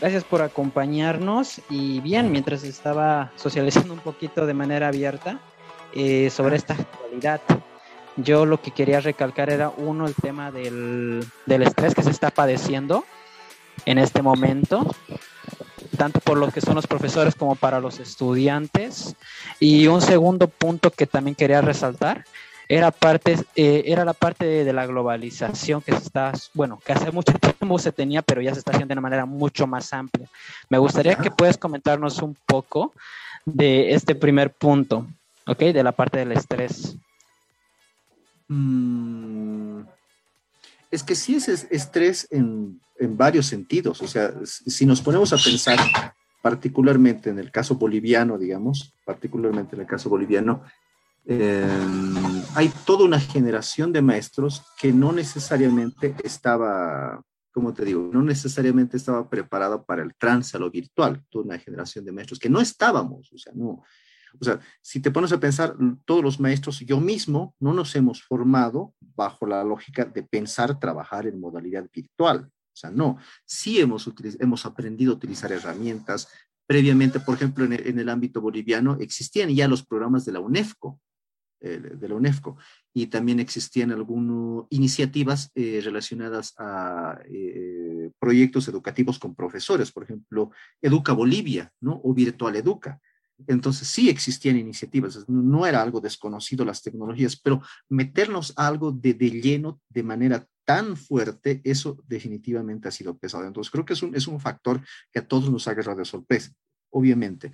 Gracias por acompañarnos y bien, mientras estaba socializando un poquito de manera abierta eh, sobre esta actualidad, yo lo que quería recalcar era uno, el tema del, del estrés que se está padeciendo en este momento, tanto por lo que son los profesores como para los estudiantes. Y un segundo punto que también quería resaltar era parte eh, era la parte de, la globalización que se está bueno que hace mucho tiempo se tenía pero ya se está haciendo de una manera mucho más amplia. Me gustaría que puedas comentarnos un poco de este primer punto ¿ok? de la parte del estrés. Mm, es que sí es estrés en, en varios sentidos. O sea si nos ponemos a pensar particularmente en el caso boliviano digamos particularmente en el caso boliviano Em, hay toda una generación de maestros que no necesariamente estaba, como te digo, no necesariamente estaba preparada para el trance a lo virtual, toda una generación de maestros que no estábamos, o sea, no. O sea, si te pones a pensar, todos los maestros, yo mismo, no nos hemos formado bajo la lógica de pensar trabajar en modalidad virtual. O sea, no, sí hemos, hemos aprendido a utilizar herramientas. Previamente, por ejemplo, en el, en el ámbito boliviano existían ya los programas de la UNEFCO, eh, de la UNEFCO. Y también existían algunas iniciativas eh, relacionadas a eh, proyectos educativos con profesores, por ejemplo, Educa Bolivia, ¿no? O Virtual Educa. Entonces sí existían iniciativas, no era algo desconocido las tecnologías, pero meternos algo de, de lleno de manera tan fuerte, eso definitivamente ha sido pesado. Entonces creo que es un, es un factor que a todos nos ha agarrado de sorpresa, obviamente.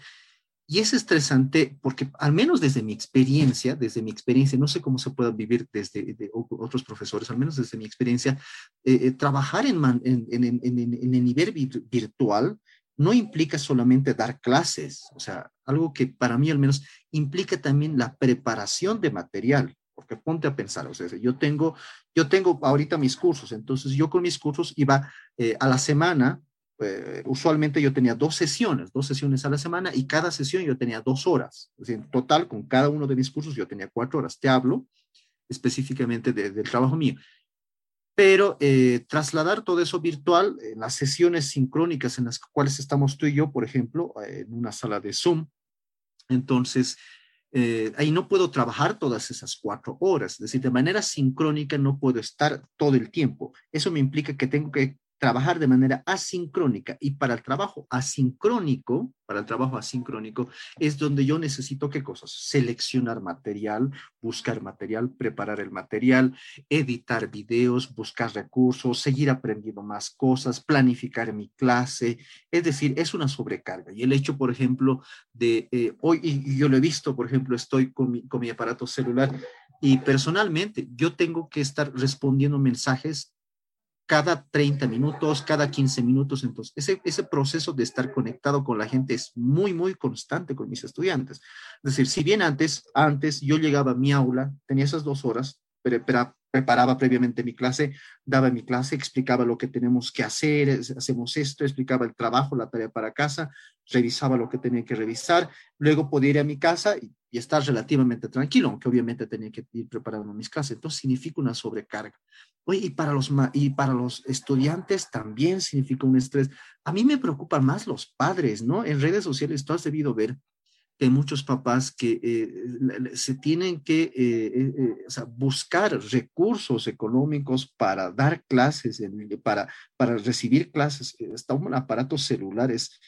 Y es estresante porque, al menos desde mi experiencia, desde mi experiencia, no sé cómo se puede vivir desde otros profesores, al menos desde mi experiencia, eh, eh, trabajar en, en, en, en, el nivel virtual no implica solamente dar clases, o sea, algo que para mí al menos implica también la preparación de material, porque ponte a pensar, o sea, yo tengo, yo tengo ahorita mis cursos, entonces yo con mis cursos iba eh, a la semana, eh, usualmente yo tenía dos sesiones, dos sesiones a la semana y cada sesión yo tenía dos horas. en total, con cada uno de mis cursos yo tenía cuatro horas. Te hablo específicamente del trabajo mío. Pero eh, trasladar todo eso virtual, en las sesiones sincrónicas en las cuales estamos tú y yo, por ejemplo, en una sala de Zoom, entonces eh, ahí no puedo trabajar todas esas cuatro horas, es decir, de manera sincrónica no puedo estar todo el tiempo. Eso me implica que tengo que trabajar de manera asincrónica y para el trabajo asincrónico, para el trabajo asincrónico es donde yo necesito qué cosas? Seleccionar material, buscar material, preparar el material, editar videos, buscar recursos, seguir aprendiendo más cosas, planificar mi clase, es decir, es una sobrecarga. Y el hecho, por ejemplo, de eh, hoy, y yo lo he visto, por ejemplo, estoy con mi, con mi aparato celular y personalmente yo tengo que estar respondiendo mensajes cada 30 minutos, cada 15 minutos. Entonces, ese, ese proceso de estar conectado con la gente es muy, muy constante con mis estudiantes. Es decir, si bien antes, antes yo llegaba a mi aula, tenía esas dos horas, preparaba previamente mi clase, daba mi clase, explicaba lo que tenemos que hacer, hacemos esto, explicaba el trabajo, la tarea para casa, revisaba lo que tenía que revisar, luego podía ir a mi casa y, y estar relativamente tranquilo, aunque obviamente tenía que ir preparando mis clases. Entonces significa una sobrecarga. Oye, y para, los, y para los estudiantes también significa un estrés. A mí me preocupan más los padres, ¿no? En redes sociales tú has debido ver que hay muchos papás que eh, se tienen que eh, eh, o sea, buscar recursos económicos para dar clases, para, para recibir clases. Hasta un aparato celulares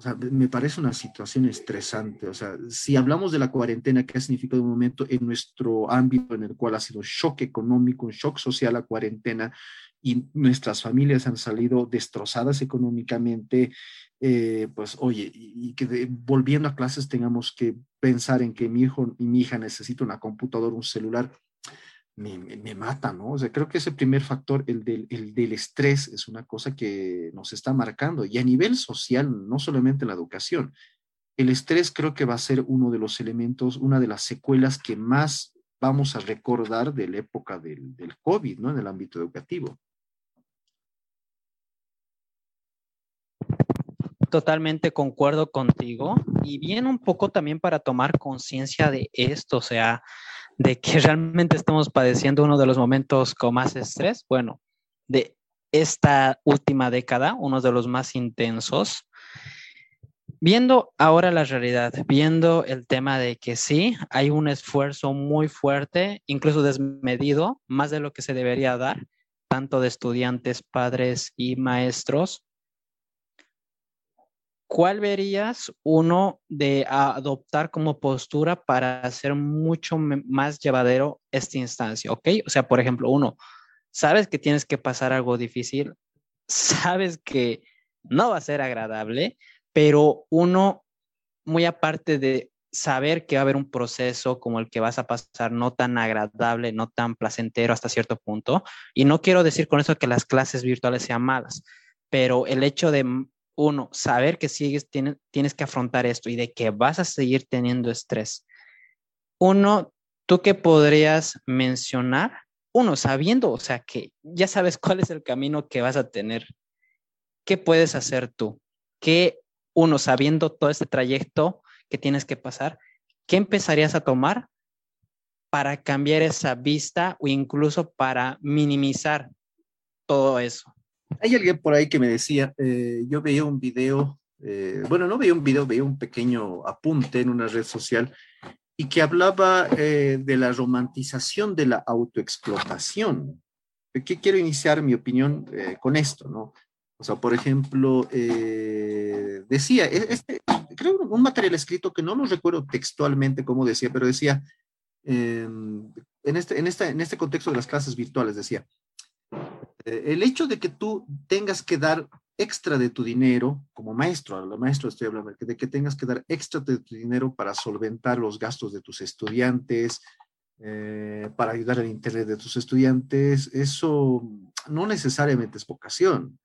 o sea, me parece una situación estresante. O sea, si hablamos de la cuarentena, ¿qué ha significado un momento en nuestro ámbito en el cual ha sido shock económico, un shock social la cuarentena y nuestras familias han salido destrozadas económicamente? Eh, pues oye, y, que volviendo a clases tengamos que pensar en que mi hijo y mi hija necesitan una computadora, un celular me, me, mata, ¿no? O sea, creo que ese primer factor, el del, el del estrés, es una cosa que nos está marcando. Y a nivel social, no solamente en la educación, el estrés creo que va a ser uno de los elementos, una de las secuelas que más vamos a recordar de la época del, del COVID, ¿no? En el ámbito educativo. Totalmente concuerdo contigo. Y bien un poco también para tomar conciencia de esto, o sea, de que realmente estamos padeciendo uno de los momentos con más estrés, bueno, de esta última década, uno de los más intensos. Viendo ahora la realidad, viendo el tema de que sí, hay un esfuerzo muy fuerte, incluso desmedido, más de lo que se debería dar, tanto de estudiantes, padres y maestros, ¿cuál verías uno de adoptar como postura para hacer mucho más llevadero esta instancia? ¿Ok? O sea, por ejemplo, uno, sabes que tienes que pasar algo difícil, sabes que no va a ser agradable, pero uno, muy aparte de saber que va a haber un proceso como el que vas a pasar no tan agradable, no tan placentero hasta cierto punto, y no quiero decir con eso que las clases virtuales sean malas, pero el hecho de uno, saber que sigues, tienes, tienes que afrontar esto y de que vas a seguir teniendo estrés. Uno, ¿tú qué podrías mencionar? Uno, sabiendo, o sea, que ya sabes cuál es el camino que vas a tener. ¿Qué puedes hacer tú? ¿Qué, uno, sabiendo todo este trayecto que tienes que pasar, qué empezarías a tomar para cambiar esa vista o incluso para minimizar todo eso? Hay alguien por ahí que me decía, eh, yo veía un video, eh, bueno, no veía un video, veía un pequeño apunte en una red social y que hablaba eh, de la romantización de la autoexplotación. ¿Qué quiero iniciar mi opinión con esto, no? O sea, por ejemplo, decía, e-, este, creo un material escrito que no lo recuerdo textualmente cómo decía, pero decía, em, en, este, en, esta, en este contexto de las clases virtuales, decía, eh, el hecho de que tú tengas que dar extra de tu dinero, como maestro, a la maestro estoy hablando, de que tengas que dar extra de tu dinero para solventar los gastos de tus estudiantes, eh, para ayudar al interés de tus estudiantes, eso no necesariamente es vocación.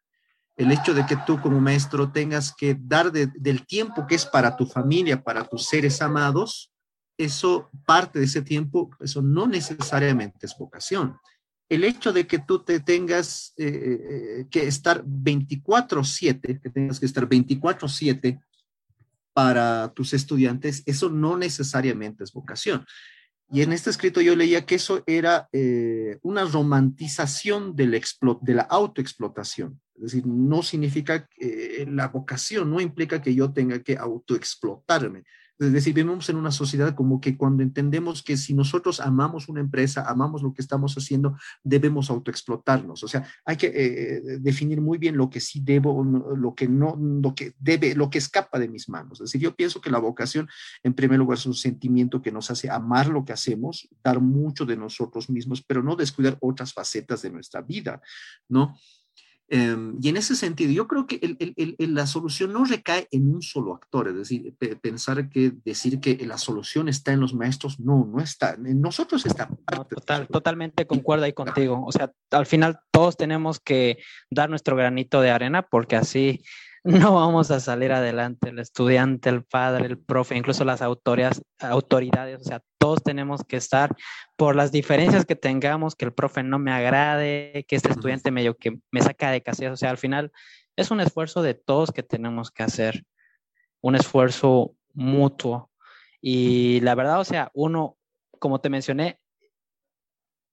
El hecho de que tú como maestro tengas que dar del tiempo que es para tu familia, para tus seres amados, eso, parte de ese tiempo, eso no necesariamente es vocación el hecho de que tú te tengas eh, eh, que estar 24/7, que tengas que estar 24/7 para tus estudiantes, eso no necesariamente es vocación. Y en este escrito yo leía que eso era eh, una romantización del de la autoexplotación. Es decir, no significa que la vocación, no implica que yo tenga que autoexplotarme, es decir, vivimos en una sociedad como que cuando entendemos que si nosotros amamos una empresa, amamos lo que estamos haciendo, debemos autoexplotarnos. O sea, hay que eh, definir muy bien lo que sí debo, lo que no, lo que debe, lo que escapa de mis manos. Es decir, yo pienso que la vocación, en primer lugar, es un sentimiento que nos hace amar lo que hacemos, dar mucho de nosotros mismos, pero no descuidar otras facetas de nuestra vida, ¿no? Em, y en ese sentido, yo creo que la solución no recae en un solo actor, es decir, pensar que decir que la solución está en los maestros, no, no está. En nosotros está. total, totalmente concuerdo ahí contigo. O sea, al final todos tenemos que dar nuestro granito de arena porque así no vamos a salir adelante, el estudiante, el padre, el profe, incluso las autoridades, autoridades, o sea, todos tenemos que estar por las diferencias que tengamos, que el profe no me agrade, que este estudiante medio que me saca de casillas, o sea, al final es un esfuerzo de todos que tenemos que hacer, un esfuerzo mutuo. Y la verdad, o sea, uno, como te mencioné,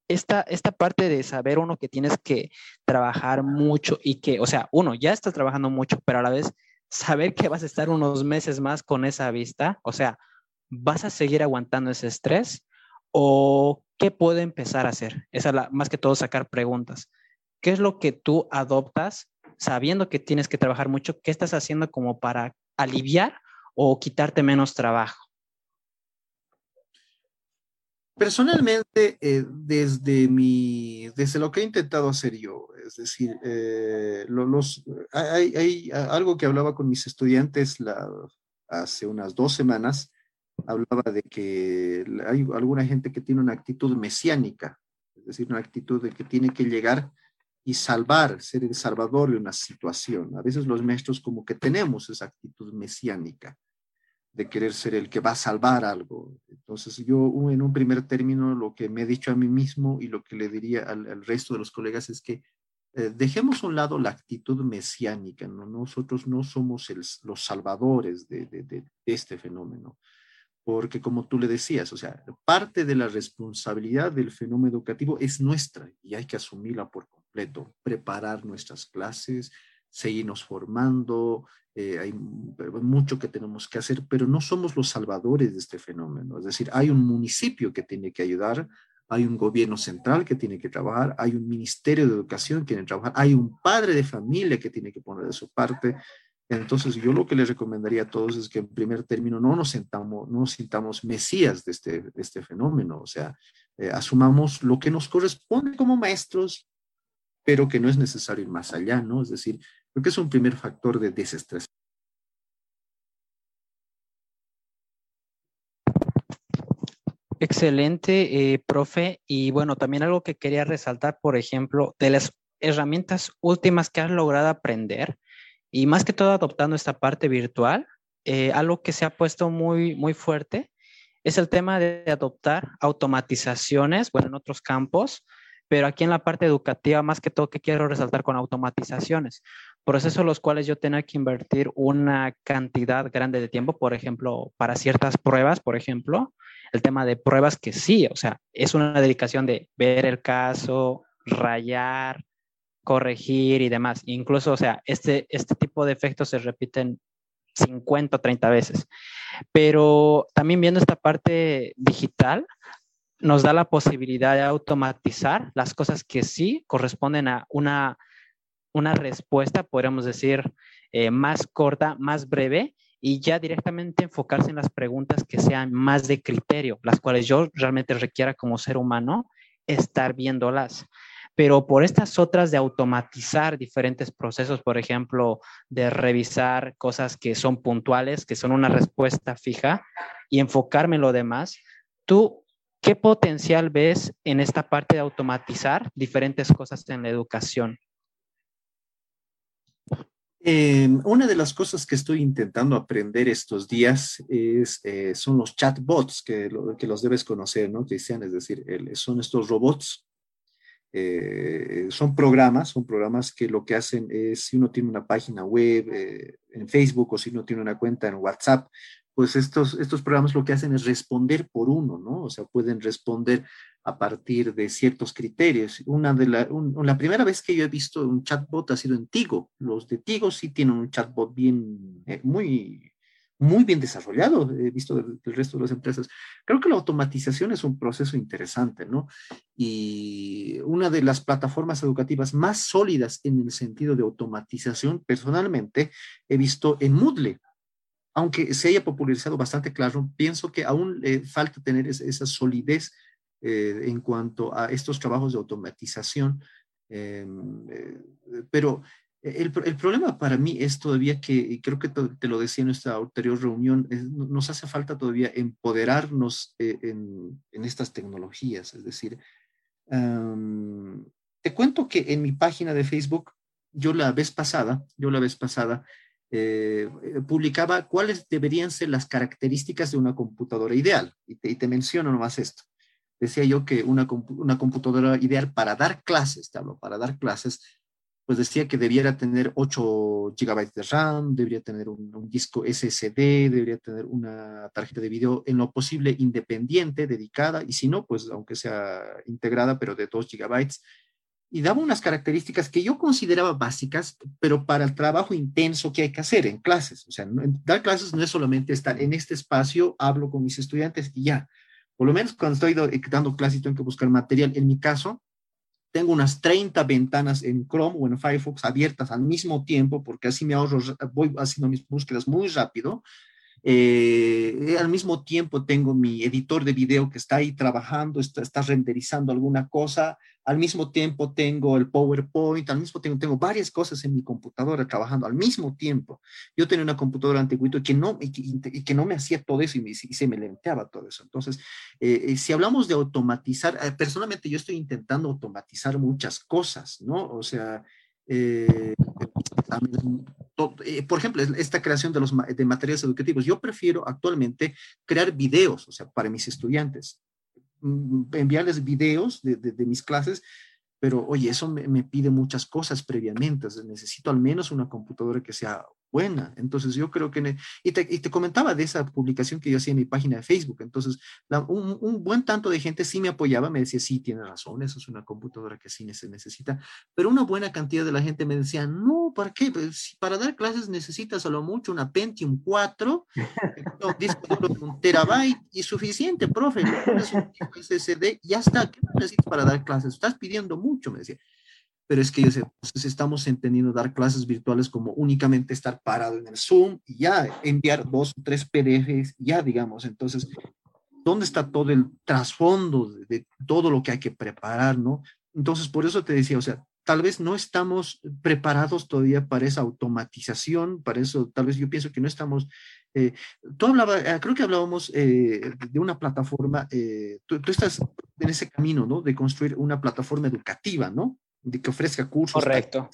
esta, esta parte de saber uno que tienes que trabajar mucho y que, o sea, uno ya está trabajando mucho, pero a la vez saber que vas a estar unos meses más con esa vista, o sea, ¿vas a seguir aguantando ese estrés o qué puede empezar a hacer? Esa es la, más que todo sacar preguntas. ¿Qué es lo que tú adoptas sabiendo que tienes que trabajar mucho? ¿Qué estás haciendo como para aliviar o quitarte menos trabajo? Personalmente, eh, desde, mi, desde lo que he intentado hacer yo, es decir, eh, hay, algo que hablaba con mis estudiantes hace unas dos semanas, hablaba de que hay alguna gente que tiene una actitud mesiánica, es decir, una actitud de que tiene que llegar y salvar, ser el salvador de una situación. A veces los maestros como que tenemos esa actitud mesiánica de querer ser el que va a salvar algo. Entonces yo en un primer término lo que me he dicho a mí mismo y lo que le diría al, resto de los colegas es que eh, dejemos a un lado la actitud mesiánica, ¿no? nosotros no somos los salvadores de, de, este fenómeno. porque como tú le decías, o sea, parte de la responsabilidad del fenómeno educativo es nuestra y hay que asumirla por completo, preparar nuestras clases, seguirnos formando, eh, hay mucho que tenemos que hacer, pero no somos los salvadores de este fenómeno. Es decir, hay un municipio que tiene que ayudar, hay un gobierno central que tiene que trabajar, hay un ministerio de educación que tiene que trabajar, hay un padre de familia que tiene que poner de su parte, entonces, yo lo que les recomendaría a todos es que en primer término no nos sintamos, no sintamos mesías de este, este fenómeno, o sea, eh, asumamos lo que nos corresponde como maestros, pero que no es necesario ir más allá, ¿no? Es decir, creo que es un primer factor de desestrés. Excelente, eh, profe. Y bueno, también algo que quería resaltar, por ejemplo, de las herramientas últimas que has logrado aprender, y más que todo adoptando esta parte virtual, eh, algo que se ha puesto muy, muy fuerte es el tema de adoptar automatizaciones, bueno, en otros campos, pero aquí en la parte educativa, más que todo, que quiero resaltar con automatizaciones, procesos los cuales yo tengo que invertir una cantidad grande de tiempo, por ejemplo, para ciertas pruebas, por ejemplo, el tema de pruebas que sí, o sea, es una dedicación de ver el caso, rayar, corregir y demás. Incluso, o sea, este, este tipo de efectos se repiten 50 o 30 veces. Pero también viendo esta parte digital, nos da la posibilidad de automatizar las cosas que sí corresponden a una, una respuesta, podríamos decir, eh, más corta, más breve, y ya directamente enfocarse en las preguntas que sean más de criterio, las cuales yo realmente requiera como ser humano estar viéndolas pero por estas otras de automatizar diferentes procesos, por ejemplo, de revisar cosas que son puntuales, que son una respuesta fija y enfocarme en lo demás, ¿tú qué potencial ves en esta parte de automatizar diferentes cosas en la educación? Eh, una de las cosas que estoy intentando aprender estos días es, eh, son los chatbots, que, que, los debes conocer, ¿no, Cristian? Es decir, son estos robots eh, son programas, son programas que lo que hacen es, si uno tiene una página web eh, en Facebook o si uno tiene una cuenta en WhatsApp, pues estos, estos programas lo que hacen es responder por uno, ¿no? O sea, pueden responder a partir de ciertos criterios. Una de la, la primera vez que yo he visto un chatbot ha sido en Tigo. Los de Tigo sí tienen un chatbot bien, eh, muy, muy bien desarrollado, he visto del, resto de las empresas. Creo que la automatización es un proceso interesante, ¿no? Y una de las plataformas educativas más sólidas en el sentido de automatización, personalmente, he visto en Moodle. Aunque se haya popularizado bastante claro, pienso que aún le falta tener esa solidez eh, en cuanto a estos trabajos de automatización. Em, eh, pero el, problema para mí es todavía que, creo que te, lo decía en nuestra anterior reunión, nos hace falta todavía empoderarnos eh, en, estas tecnologías. Es decir, te cuento que en mi página de Facebook, yo la vez pasada, yo la vez pasada, eh, publicaba cuáles deberían ser las características de una computadora ideal. Y te, y te menciono nomás esto. Decía yo que una, una computadora ideal para dar clases, te hablo, para dar clases, pues decía que debiera tener 8 gigabytes de RAM, debería tener un, disco SSD, debería tener una tarjeta de video en lo posible independiente, dedicada, y si no, pues aunque sea integrada, pero de 2 gigabytes. Y daba unas características que yo consideraba básicas, pero para el trabajo intenso que hay que hacer en clases. O sea, dar clases no es solamente estar en este espacio, hablo con mis estudiantes y ya. Por lo menos cuando estoy dando clases tengo que buscar material. En mi caso, tengo unas 30 ventanas en Chrome o en Firefox abiertas al mismo tiempo, porque así me ahorro, voy haciendo mis búsquedas muy rápido eh, al mismo tiempo tengo mi editor de video que está ahí trabajando, está, está, renderizando alguna cosa, al mismo tiempo tengo el PowerPoint, al mismo tiempo tengo varias cosas en mi computadora trabajando al mismo tiempo. Yo tenía una computadora antigüita que no, y que, no me hacía todo eso y, se me lenteaba todo eso. Entonces, eh, eh, si hablamos de automatizar, personalmente yo estoy intentando automatizar muchas cosas, ¿no? O sea, eh, por ejemplo, esta creación de los de materiales educativos. Yo prefiero actualmente crear videos, o sea, para mis estudiantes, mm, enviarles videos de, de, mis clases, pero oye, eso me, pide muchas cosas previamente. Necesito al menos una computadora que sea buena. Entonces yo creo que, y te, y te, comentaba de esa publicación que yo hacía en mi página de Facebook. Entonces un, un, buen tanto de gente sí me apoyaba, me decía, sí, tiene razón, eso es una computadora que sí se necesita, pero una buena cantidad de la gente me decía, no, ¿para qué? Pues, para dar clases necesitas a lo mucho una Pentium 4, un disco de un terabyte y suficiente, profe, es un SSD, ya está, ¿qué necesitas para dar clases? Estás pidiendo mucho, me decía pero es que ellos estamos entendiendo dar clases virtuales como únicamente estar parado en el Zoom y ya enviar dos o tres PDFs, ya digamos, entonces, ¿dónde está todo el trasfondo de, de, todo lo que hay que preparar, no? Entonces, por eso te decía, o sea, tal vez no estamos preparados todavía para esa automatización, para eso tal vez yo pienso que no estamos eh, tú hablabas, eh, creo que hablábamos eh, de una plataforma, eh, tú, tú, estás en ese camino, ¿no? De construir una plataforma educativa, ¿no? De que ofrezca cursos. Correcto.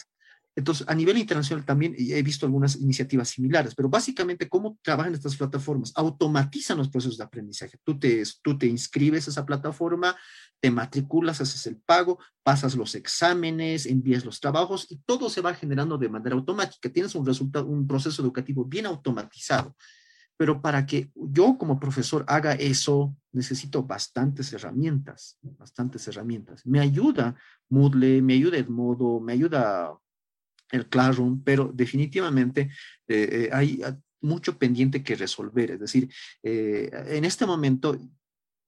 Entonces, a nivel internacional también he visto algunas iniciativas similares, pero básicamente, ¿cómo trabajan estas plataformas? Automatizan los procesos de aprendizaje. Tú te, tú te inscribes a esa plataforma, te matriculas, haces el pago, pasas los exámenes, envías los trabajos y todo se va generando de manera automática. Tienes un resultado, un proceso educativo bien automatizado. Pero para que yo como profesor haga eso, necesito bastantes herramientas, bastantes herramientas. Me ayuda Moodle, me ayuda Edmodo, me ayuda el Classroom, pero definitivamente eh, eh, hay mucho pendiente que resolver. Es decir, eh, en este momento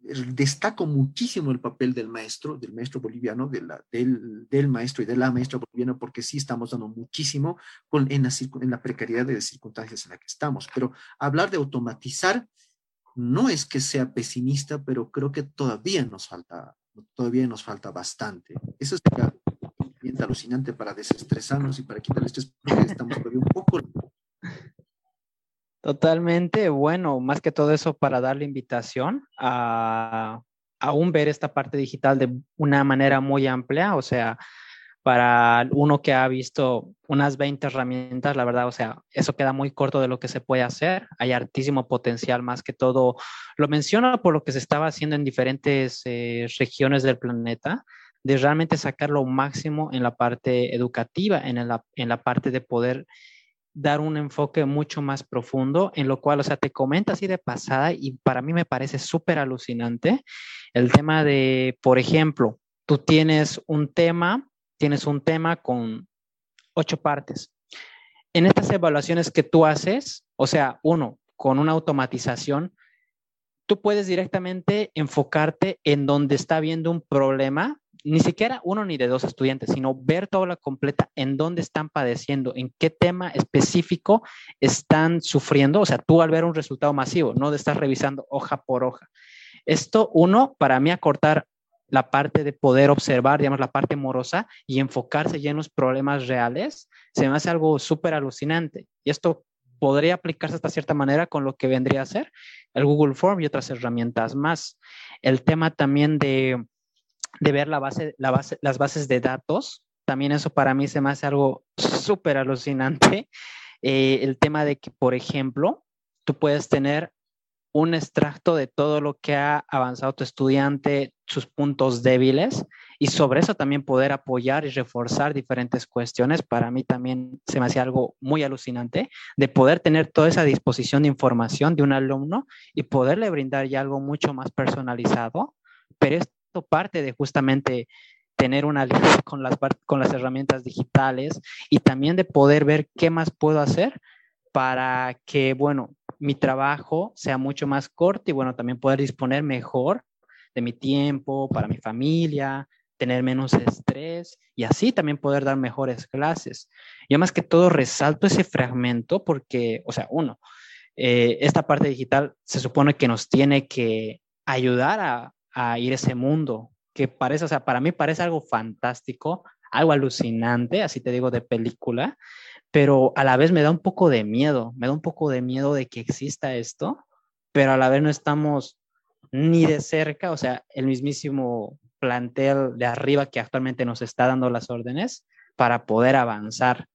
destaco muchísimo el papel del maestro, del maestro boliviano, de la, del, del, maestro y de la maestra boliviana, porque sí estamos dando muchísimo con, en, la, en la precariedad de las circunstancias en las que estamos. Pero hablar de automatizar no es que sea pesimista, pero creo que todavía nos falta, todavía nos falta bastante. Eso es bien alucinante para desestresarnos y para quitar el estrés, porque estamos todavía un poco Totalmente, bueno, más que todo eso para dar la invitación a aún ver esta parte digital de una manera muy amplia, o sea, para uno que ha visto unas 20 herramientas, la verdad, o sea, eso queda muy corto de lo que se puede hacer. Hay altísimo potencial, más que todo. Lo menciono por lo que se estaba haciendo en diferentes eh, regiones del planeta, de realmente sacar lo máximo en la parte educativa, en la, en la parte de poder dar un enfoque mucho más profundo, en lo cual, o sea, te comenta así de pasada y para mí me parece súper alucinante el tema de, por ejemplo, tú tienes un tema, tienes un tema con ocho partes. En estas evaluaciones que tú haces, o sea, uno, con una automatización, tú puedes directamente enfocarte en donde está habiendo un problema ni siquiera uno ni de dos estudiantes, sino ver toda la completa en dónde están padeciendo, en qué tema específico están sufriendo. O sea, tú al ver un resultado masivo, no estar revisando hoja por hoja. Esto, uno, para mí acortar la parte de poder observar, digamos, la parte morosa y enfocarse ya en los problemas reales, se me hace algo súper alucinante. Y esto podría aplicarse hasta cierta manera con lo que vendría a ser el Google Form y otras herramientas más. El tema también de de ver la base, la base, las bases de datos. También eso para mí se me hace algo súper alucinante. Eh, el tema de que, por ejemplo, tú puedes tener un extracto de todo lo que ha avanzado tu estudiante, sus puntos débiles, y sobre eso también poder apoyar y reforzar diferentes cuestiones. Para mí también se me hace algo muy alucinante de poder tener toda esa disposición de información de un alumno y poderle brindar ya algo mucho más personalizado, pero es parte de justamente tener una lista con las, con las herramientas digitales y también de poder ver qué más puedo hacer para que, bueno, mi trabajo sea mucho más corto y, bueno, también poder disponer mejor de mi tiempo para mi familia, tener menos estrés y así también poder dar mejores clases. Yo más que todo resalto ese fragmento porque, o sea, uno, eh, esta parte digital se supone que nos tiene que ayudar a, a ir a ese mundo, que parece, o sea, para mí parece algo fantástico, algo alucinante, así te digo, de película, pero a la vez me da un poco de miedo, me da un poco de miedo de que exista esto, pero a la vez no estamos ni de cerca, o sea, el mismísimo plantel de arriba que actualmente nos está dando las órdenes para poder avanzar.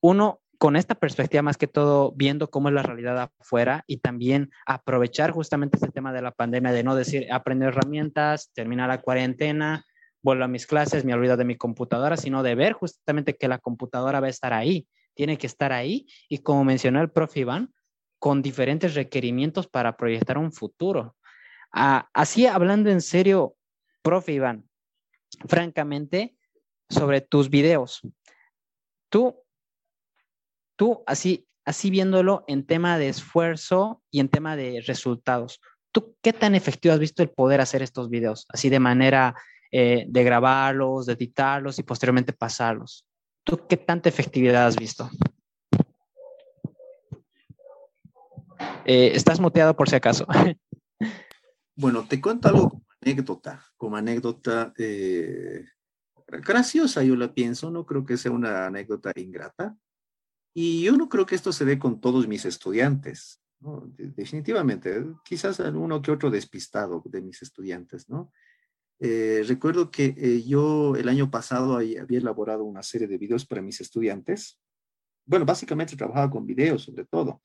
Uno, con esta perspectiva más que todo viendo cómo es la realidad afuera y también aprovechar justamente este tema de la pandemia de no decir aprender herramientas, terminar la cuarentena, vuelvo a mis clases, me olvido de mi computadora, sino de ver justamente que la computadora va a estar ahí, tiene que estar ahí y como mencionó el profe Iván, con diferentes requerimientos para proyectar un futuro. Ah, así hablando en serio, profe Iván, francamente, sobre tus videos, tú, tú así, así viéndolo en tema de esfuerzo y en tema de resultados, ¿tú qué tan efectivo has visto el poder hacer estos videos? Así de manera eh, de grabarlos, de editarlos y posteriormente pasarlos. ¿Tú qué tanta efectividad has visto? Eh, estás muteado por si acaso. Bueno, te cuento algo como anécdota, como anécdota eh, graciosa, yo la pienso, no creo que sea una anécdota ingrata. Y yo no creo que esto se dé con todos mis estudiantes, definitivamente, quizás uno que otro despistado de mis estudiantes, ¿no? Eh, recuerdo que yo el año pasado había elaborado una serie de videos para mis estudiantes. Bueno, básicamente trabajaba con videos sobre todo.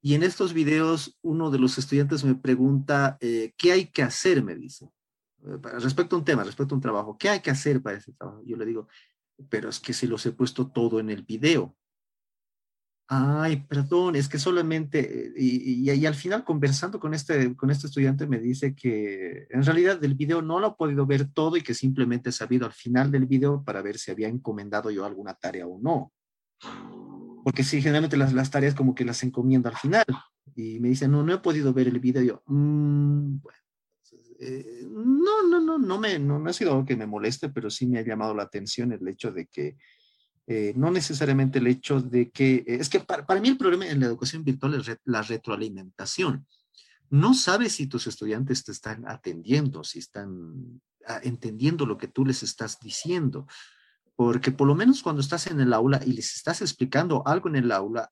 Y en estos videos, uno de los estudiantes me pregunta, eh, ¿qué hay que hacer? Me dice, eh, respecto a un tema, respecto a un trabajo, ¿qué hay que hacer para ese trabajo? Yo le digo, pero es que se los he puesto todo en el video. Ay, perdón, es que solamente, y, y, al final conversando con este, con este estudiante me dice que en realidad del video no lo ha podido ver todo y que simplemente he sabido al final del video para ver si había encomendado yo alguna tarea o no porque sí, generalmente las, las tareas como que las encomiendo al final. Y me dicen, no, no he podido ver el video. yo, mm, bueno, eh, no, no, no, no me, no, ha sido algo que me moleste, pero sí me ha llamado la atención el hecho de que, eh, no necesariamente el hecho de que, es que para, para, mí el problema en la educación virtual es la retroalimentación. No sabes si tus estudiantes te están atendiendo, si están ah, entendiendo lo que tú les estás diciendo porque por lo menos cuando estás en el aula y les estás explicando algo en el aula,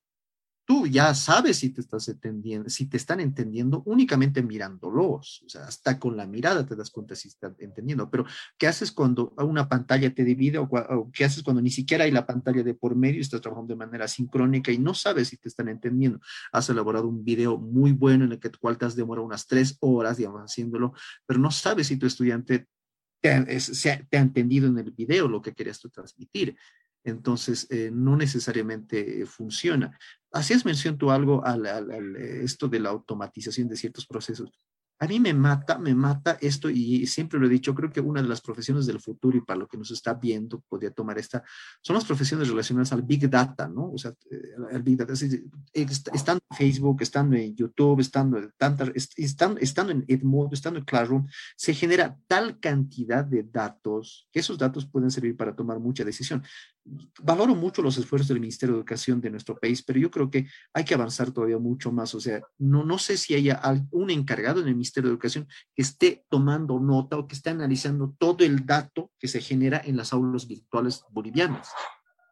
tú ya sabes si te estás entendiendo, si te están entendiendo únicamente mirándolos, o sea, hasta con la mirada te das cuenta si están entendiendo, pero ¿qué haces cuando una pantalla te divide o, qué haces cuando ni siquiera hay la pantalla de por medio y estás trabajando de manera sincrónica y no sabes si te están entendiendo? Has elaborado un video muy bueno en el que cual te has demorado unas tres horas, digamos, haciéndolo, pero no sabes si tu estudiante te, ha entendido en el video lo que querías tú transmitir. Entonces, eh, no necesariamente funciona. Hacías mención tú algo al, esto de la automatización de ciertos procesos. A mí me mata, me mata esto y siempre lo he dicho, creo que una de las profesiones del futuro y para lo que nos está viendo podría tomar esta, son las profesiones relacionadas al Big Data, ¿no? O sea, eh, el Big Data, estando en Facebook, estando en YouTube, estando estando, estando en Edmodo, estando en Classroom, se genera tal cantidad de datos que esos datos pueden servir para tomar mucha decisión valoro mucho los esfuerzos del Ministerio de Educación de nuestro país, pero yo creo que hay que avanzar todavía mucho más. O sea, no, no sé si haya un encargado en el Ministerio de Educación que esté tomando nota o que esté analizando todo el dato que se genera en las aulas virtuales bolivianas.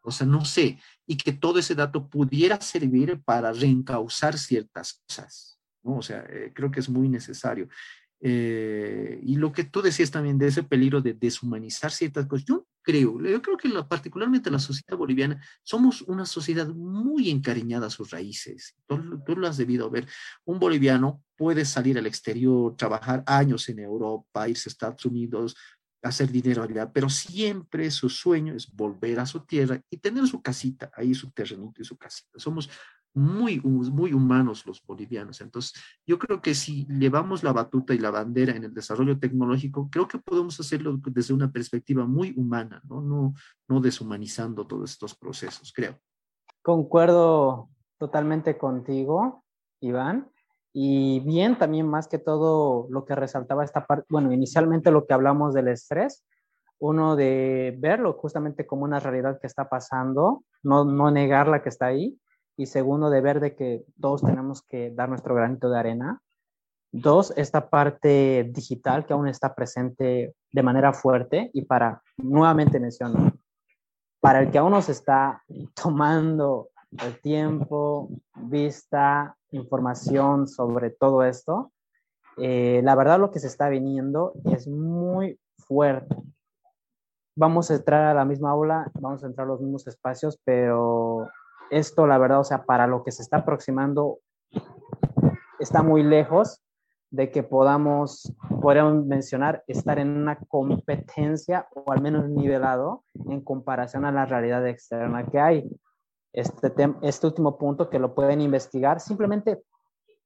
O sea, no sé. Y que todo ese dato pudiera servir para reencauzar ciertas cosas. ¿no? O sea, eh, creo que es muy necesario. Eh, y lo que tú decías también de ese peligro de deshumanizar ciertas cosas, yo creo, yo creo que particularmente la sociedad boliviana, somos una sociedad muy encariñada a sus raíces. Tú, tú, lo has debido ver. Un boliviano puede salir al exterior, trabajar años en Europa, irse a Estados Unidos, hacer dinero allá, pero siempre su sueño es volver a su tierra y tener su casita, ahí su terrenito y su casita. Somos muy, muy humanos los bolivianos. Entonces, yo creo que si llevamos la batuta y la bandera en el desarrollo tecnológico, creo que podemos hacerlo desde una perspectiva muy humana, ¿no? No, no deshumanizando todos estos procesos, creo. Concuerdo totalmente contigo, Iván. Y bien, también más que todo lo que resaltaba esta parte, bueno, inicialmente lo que hablamos del estrés, uno de verlo justamente como una realidad que está pasando, no, no negarla que está ahí, y segundo, de ver de que todos tenemos que dar nuestro granito de arena. Dos, esta parte digital que aún está presente de manera fuerte y para, nuevamente menciono, para el que aún nos está tomando el tiempo, vista, información sobre todo esto, eh, la verdad lo que se está viniendo es muy fuerte. Vamos a entrar a la misma aula, vamos a entrar a los mismos espacios, pero esto, la verdad, o sea, para lo que se está aproximando, está muy lejos de que podamos, podríamos mencionar, estar en una competencia o al menos nivelado en comparación a la realidad externa que hay. este, este último punto que lo pueden investigar simplemente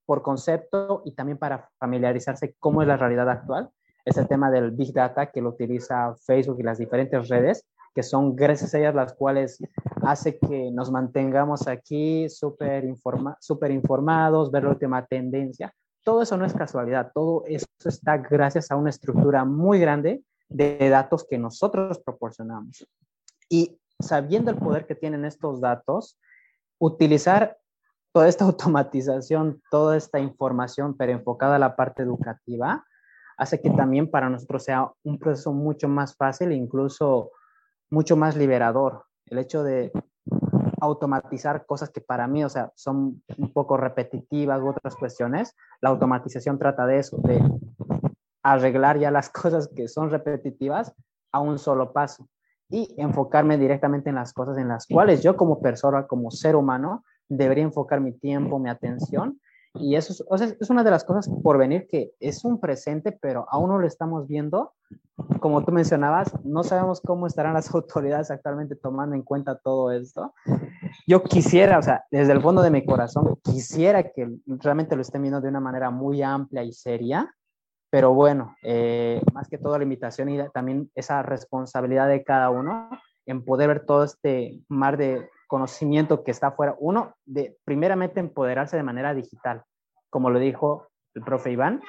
por concepto y también para familiarizarse cómo es la realidad actual. Es el tema del Big Data que lo utiliza Facebook y las diferentes redes, que son gracias a ellas las cuales hace que nos mantengamos aquí súper informa informados, ver la última tendencia. Todo eso no es casualidad, todo eso está gracias a una estructura muy grande de datos que nosotros proporcionamos. Y sabiendo el poder que tienen estos datos, utilizar toda esta automatización, toda esta información, pero enfocada a la parte educativa, hace que también para nosotros sea un proceso mucho más fácil incluso mucho más liberador. El hecho de automatizar cosas que para mí, o sea, son un poco repetitivas u otras cuestiones, la automatización trata de eso, de arreglar ya las cosas que son repetitivas a un solo paso y enfocarme directamente en las cosas en las cuales yo como persona, como ser humano, debería enfocar mi tiempo, mi atención. Y eso es, una de las cosas por venir que es un presente, pero aún no lo estamos viendo. Como tú mencionabas, no sabemos cómo estarán las autoridades actualmente tomando en cuenta todo esto. Yo quisiera, o sea, desde el fondo de mi corazón, quisiera que realmente lo estén viendo de una manera muy amplia y seria, pero bueno, eh, más que todo la invitación y también esa responsabilidad de cada uno en poder ver todo este mar de conocimiento que está afuera. Uno, de primeramente empoderarse de manera digital, como lo dijo el profe Iván.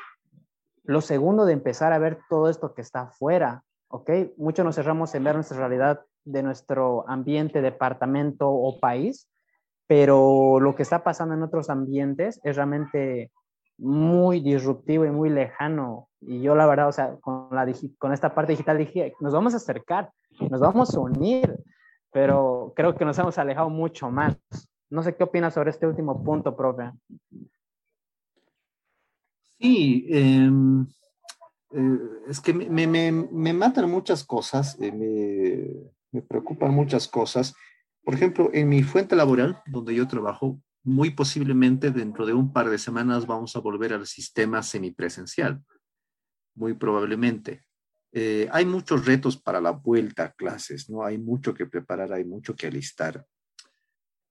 Lo segundo, de empezar a ver todo esto que está afuera, ¿ok? Muchos nos cerramos en ver nuestra realidad de nuestro ambiente, departamento o país, pero lo que está pasando en otros ambientes es realmente muy disruptivo y muy lejano. Y yo la verdad, o sea, con, la, con esta parte digital dije, nos vamos a acercar, nos vamos a unir, pero creo que nos hemos alejado mucho más. No sé qué opinas sobre este último punto, profe. Sí, em, eh, es que me, me, me, matan muchas cosas, eh, me, me preocupan muchas cosas. Por ejemplo, en mi fuente laboral, donde yo trabajo, muy posiblemente dentro de un par de semanas vamos a volver al sistema semipresencial, muy probablemente. Eh, hay muchos retos para la vuelta a clases, ¿no? Hay mucho que preparar, hay mucho que alistar.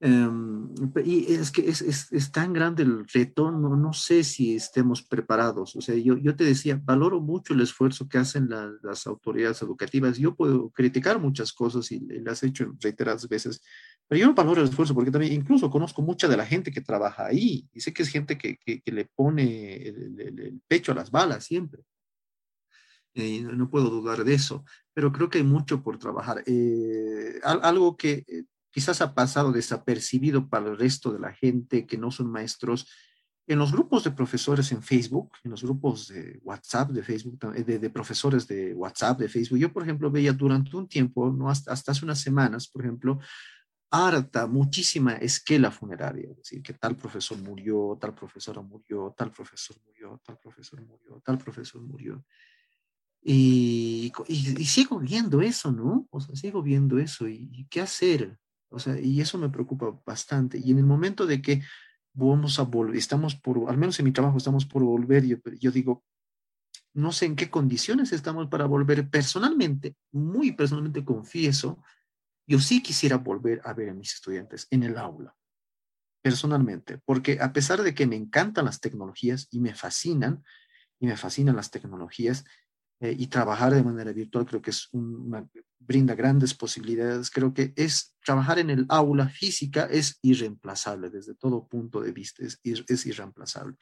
Em, y es que es, es, es, tan grande el reto, no, no sé si estemos preparados. O sea, yo, yo te decía, valoro mucho el esfuerzo que hacen las autoridades educativas. Yo puedo criticar muchas cosas y, las he hecho reiteradas veces, pero yo valoro el esfuerzo porque también incluso conozco mucha de la gente que trabaja ahí y sé que es gente que, que, que le pone el, el, el pecho a las balas siempre. Eh, no puedo dudar de eso, pero creo que hay mucho por trabajar. Eh, algo que eh, quizás ha pasado desapercibido para el resto de la gente que no son maestros, en los grupos de profesores en Facebook, en los grupos de WhatsApp de Facebook, de, de profesores de WhatsApp de Facebook, yo, por ejemplo, veía durante un tiempo, no hasta, hasta hace unas semanas, por ejemplo, harta, muchísima esquela funeraria, es decir, que tal profesor murió, tal profesora murió, tal profesor murió, tal profesor murió, tal profesor murió. Y, y, sigo viendo eso, ¿no? O sea, sigo viendo eso y, qué hacer. O sea, y eso me preocupa bastante. Y en el momento de que vamos a volver, estamos por, al menos en mi trabajo estamos por volver, yo, yo digo, no sé en qué condiciones estamos para volver. Personalmente, muy personalmente confieso, yo sí quisiera volver a ver a mis estudiantes en el aula, personalmente, porque a pesar de que me encantan las tecnologías y me fascinan, y me fascinan las tecnologías, eh, y trabajar de manera virtual creo que es una, brinda grandes posibilidades. Creo que es trabajar en el aula física es irreemplazable desde todo punto de vista, es, es irreemplazable.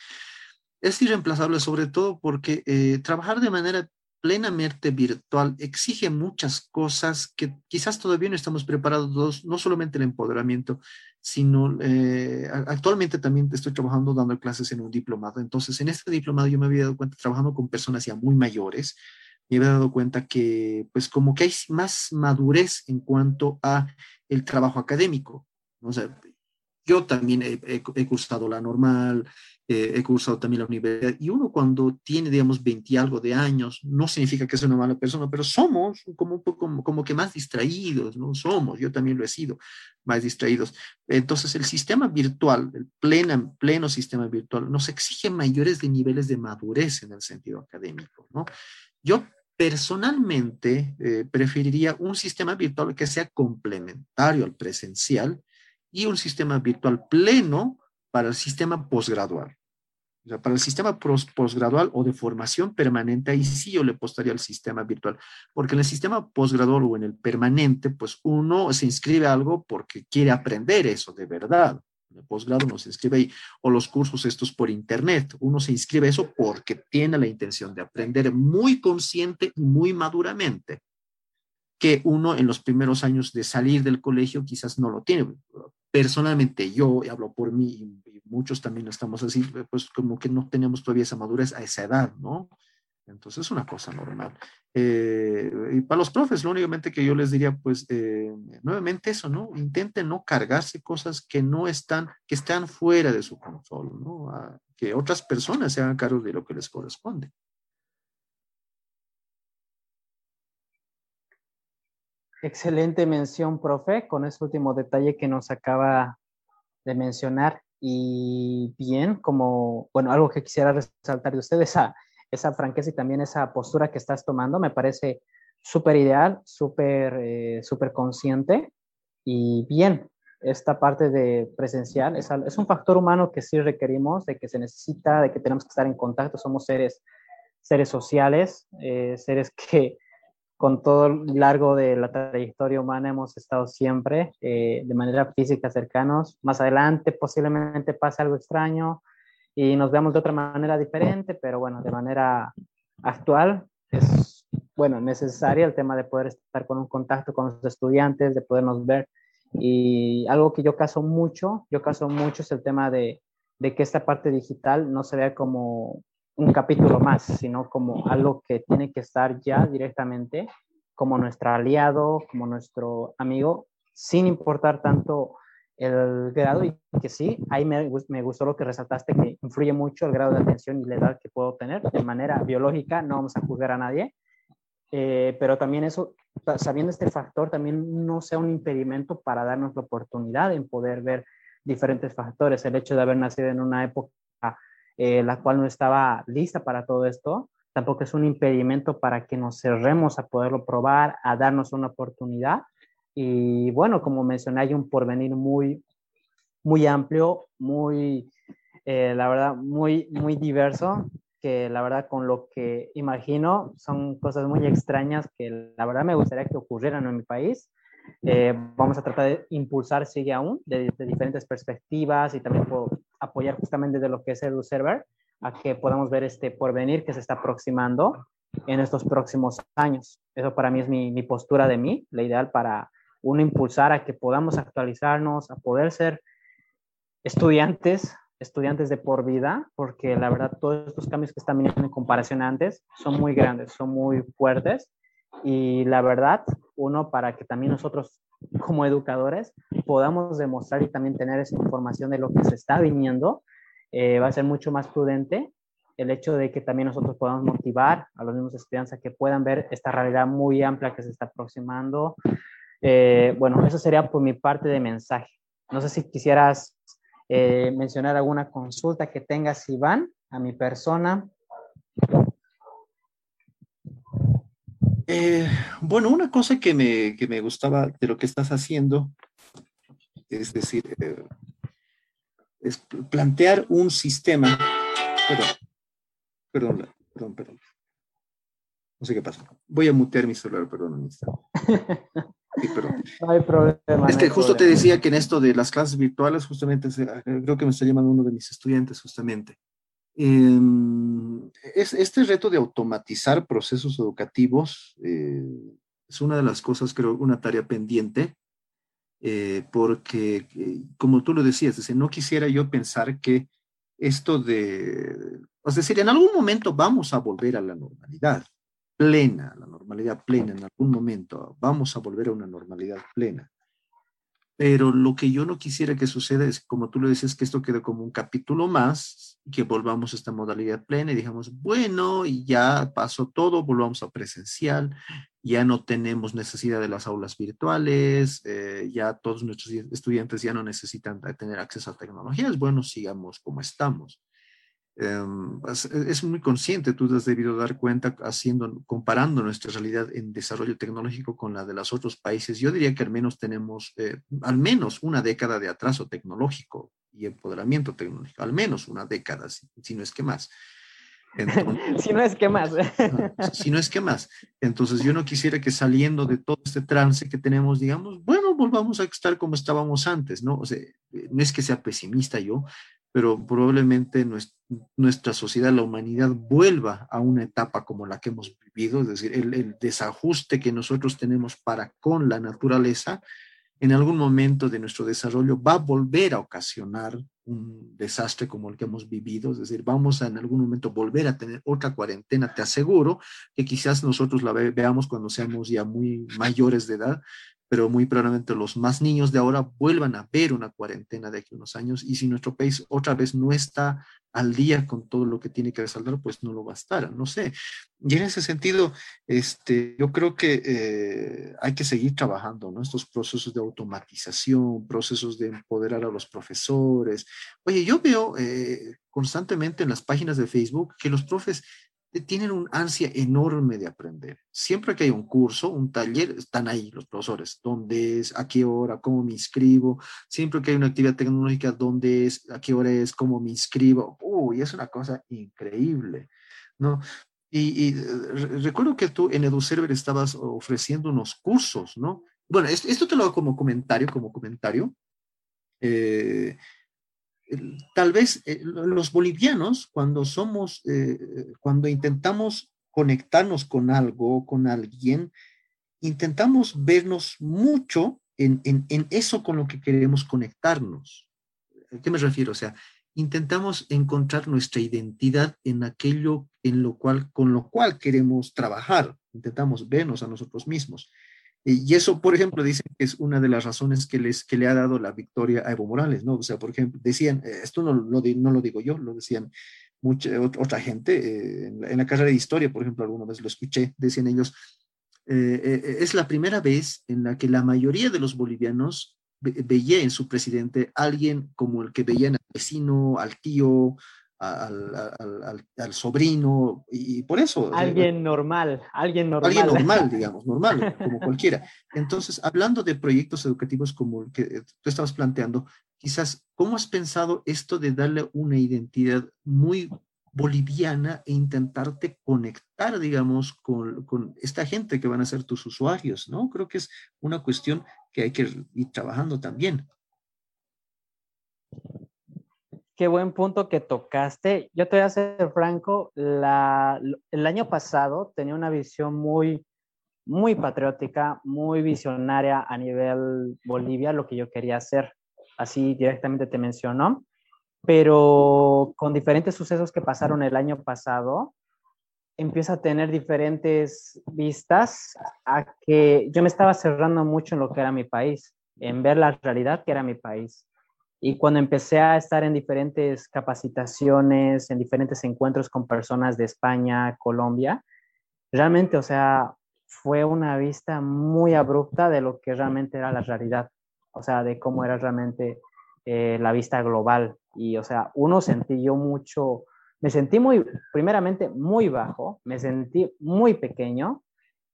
Es irreemplazable sobre todo porque eh, trabajar de manera plenamente virtual exige muchas cosas que quizás todavía no estamos preparados, no solamente el empoderamiento, sino eh, actualmente también estoy trabajando dando clases en un diplomado. Entonces, en este diplomado yo me había dado cuenta, trabajando con personas ya muy mayores, me había dado cuenta que pues como que hay más madurez en cuanto a el trabajo académico. O sea, yo también he, he, cursado la normal, eh, he cursado también la universidad, y uno cuando tiene, digamos, 20 y algo de años, no significa que sea una mala persona, pero somos como, como, como que más distraídos, ¿no? Somos, yo también lo he sido, más distraídos. Entonces, el sistema virtual, el pleno, pleno sistema virtual, nos exige mayores de niveles de madurez en el sentido académico, ¿no? Yo personalmente eh, preferiría un sistema virtual que sea complementario al presencial, y un sistema virtual pleno para el sistema posgradual. O sea, para el sistema posgradual o de formación permanente, ahí sí yo le apostaría al sistema virtual, porque en el sistema posgradual o en el permanente, pues uno se inscribe a algo porque quiere aprender eso de verdad. En el posgrado uno se inscribe ahí, o los cursos estos por internet, uno se inscribe a eso porque tiene la intención de aprender muy consciente y muy maduramente que uno en los primeros años de salir del colegio quizás no lo tiene. Personalmente, yo hablo por mí y muchos también estamos así, pues como que no tenemos todavía esa madurez a esa edad, ¿no? Entonces es una cosa normal. Eh, y para los profes, lo únicamente que yo les diría, pues, eh, nuevamente eso, ¿no? Intenten no cargarse cosas que no están, que están fuera de su control, ¿no? que otras personas se hagan cargo de lo que les corresponde. Excelente mención, profe, con ese último detalle que nos acaba de mencionar. Y bien, como, bueno, algo que quisiera resaltar de usted, esa, esa franqueza y también esa postura que estás tomando, me parece súper ideal, súper eh, súper consciente. Y bien, esta parte de presencial es, es, un factor humano que sí requerimos, de que se necesita, de que tenemos que estar en contacto, somos seres, seres sociales, eh, seres que con todo el largo de la trayectoria humana hemos estado siempre eh, de manera física cercanos. Más adelante posiblemente pase algo extraño y nos veamos de otra manera diferente, pero bueno, de manera actual es, bueno, necesaria el tema de poder estar con un contacto con los estudiantes, de podernos ver. Y algo que yo caso mucho, yo caso mucho es el tema de, de que esta parte digital no se vea como un capítulo más, sino como algo que tiene que estar ya directamente como nuestro aliado, como nuestro amigo, sin importar tanto el grado. Y que sí, ahí me, me, gustó lo que resaltaste, que influye mucho el grado de atención y la edad que puedo tener de manera biológica, no vamos a juzgar a nadie, eh, pero también eso, sabiendo este factor, también no sea un impedimento para darnos la oportunidad en poder ver diferentes factores. El hecho de haber nacido en una época eh, la cual no estaba lista para todo esto, tampoco es un impedimento para que nos cerremos a poderlo probar, a darnos una oportunidad. Y bueno, como mencioné, hay un porvenir muy, muy amplio, muy, eh, la verdad, muy, muy diverso, que la verdad con lo que imagino son cosas muy extrañas que la verdad me gustaría que ocurrieran en mi país. Eh, vamos a tratar de impulsar, sigue aún, de, de diferentes perspectivas y también por, apoyar justamente de lo que es el server a que podamos ver este porvenir que se está aproximando en estos próximos años. Eso para mí es mi, mi postura de mí, la ideal para uno impulsar a que podamos actualizarnos, a poder ser estudiantes, estudiantes de por vida, porque la verdad todos estos cambios que están viniendo en comparación antes son muy grandes, son muy fuertes y la verdad, uno para que también nosotros como educadores podamos demostrar y también tener esa información de lo que se está viniendo, eh, va a ser mucho más prudente el hecho de que también nosotros podamos motivar a los mismos estudiantes a que puedan ver esta realidad muy amplia que se está aproximando. Eh, bueno, eso sería por mi parte de mensaje. No sé si quisieras eh, mencionar alguna consulta que tengas, Iván, a mi persona. Eh, bueno, una cosa que me, que me, gustaba de lo que estás haciendo, es decir, eh, es plantear un sistema. Perdón, perdón, perdón, perdón. No sé qué pasa. Voy a mutear mi celular, perdón. Sí, perdón. No hay problema. Es que justo te decía que en esto de las clases virtuales, justamente, creo que me está llamando uno de mis estudiantes, justamente. Em, es, este reto de automatizar procesos educativos eh, es una de las cosas, creo, una tarea pendiente, eh, porque, eh, como tú lo decías, no quisiera yo pensar que esto de, es decir, en algún momento vamos a volver a la normalidad plena, la normalidad plena, en algún momento vamos a volver a una normalidad plena. Pero lo que yo no quisiera que suceda es, como tú lo dices, que esto quede como un capítulo más, que volvamos a esta modalidad plena y digamos, bueno, ya pasó todo, volvamos a presencial, ya no tenemos necesidad de las aulas virtuales, eh, ya todos nuestros estudiantes ya no necesitan tener acceso a tecnologías, bueno, sigamos como estamos. Em, es muy consciente, tú te has debido dar cuenta haciendo, comparando nuestra realidad en desarrollo tecnológico con la de los otros países. Yo diría que al menos tenemos eh, al menos una década de atraso tecnológico y empoderamiento tecnológico, al menos una década, si, no es que más. si no es que más. si no es que más. Entonces yo no quisiera que saliendo de todo este trance que tenemos, digamos, bueno, volvamos a estar como estábamos antes, ¿no? O sea, no es que sea pesimista yo, pero probablemente nuestra sociedad, la humanidad, vuelva a una etapa como la que hemos vivido, es decir, el, desajuste que nosotros tenemos para con la naturaleza, en algún momento de nuestro desarrollo va a volver a ocasionar un desastre como el que hemos vivido, es decir, vamos a en algún momento volver a tener otra cuarentena, te aseguro que quizás nosotros la veamos cuando seamos ya muy mayores de edad, pero muy probablemente los más niños de ahora vuelvan a ver una cuarentena de aquí a unos años y si nuestro país otra vez no está al día con todo lo que tiene que resaltar, pues no lo estar, no sé. Y en ese sentido, este, yo creo que eh, hay que seguir trabajando, ¿no? Estos procesos de automatización, procesos de empoderar a los profesores. Oye, yo veo eh, constantemente en las páginas de Facebook que los profes tienen un ansia enorme de aprender. Siempre que hay un curso, un taller, están ahí los profesores. ¿Dónde es? ¿A qué hora? ¿Cómo me inscribo? Siempre que hay una actividad tecnológica, ¿dónde es? ¿A qué hora es? ¿Cómo me inscribo? Uy, es una cosa increíble, ¿no? Y, recuerdo que tú en EduServer estabas ofreciendo unos cursos, ¿no? Bueno, esto, te lo hago como comentario, como comentario. Eh, tal vez eh, los bolivianos, cuando somos, eh, cuando intentamos conectarnos con algo, con alguien, intentamos vernos mucho en, eso con lo que queremos conectarnos. ¿A qué me refiero? O sea, intentamos encontrar nuestra identidad en aquello en lo cual, con lo cual queremos trabajar. Intentamos vernos a nosotros mismos. Y eso, por ejemplo, dicen que es una de las razones que, les, que le ha dado la victoria a Evo Morales, ¿no? O sea, por ejemplo, decían, eh, esto no, lo, no lo digo yo, lo decían mucha, otra gente, eh, en, la, carrera de historia, por ejemplo, alguna vez lo escuché, decían ellos, eh, es la primera vez en la que la mayoría de los bolivianos veía en su presidente alguien como el que veían al vecino, al tío, al, al, sobrino, y por eso. Alguien normal, alguien normal. Alguien normal, digamos, normal, como cualquiera. Entonces, hablando de proyectos educativos como el que tú estabas planteando, quizás, ¿cómo has pensado esto de darle una identidad muy boliviana e intentarte conectar, digamos, con, con, esta gente que van a ser tus usuarios, ¿no? Creo que es una cuestión que hay que ir trabajando también. Qué buen punto que tocaste. Yo te voy a ser franco, el año pasado tenía una visión muy, muy patriótica, muy visionaria a nivel Bolivia, lo que yo quería hacer. Así directamente te mencionó. Pero con diferentes sucesos que pasaron el año pasado, empieza a tener diferentes vistas a que yo me estaba cerrando mucho en lo que era mi país, en ver la realidad que era mi país. Y cuando empecé a estar en diferentes capacitaciones, en diferentes encuentros con personas de España, Colombia, realmente, o sea, fue una vista muy abrupta de lo que realmente era la realidad, o sea, de cómo era realmente eh, la vista global. Y, o sea, uno sentí yo mucho, me sentí muy, primeramente, muy bajo, me sentí muy pequeño.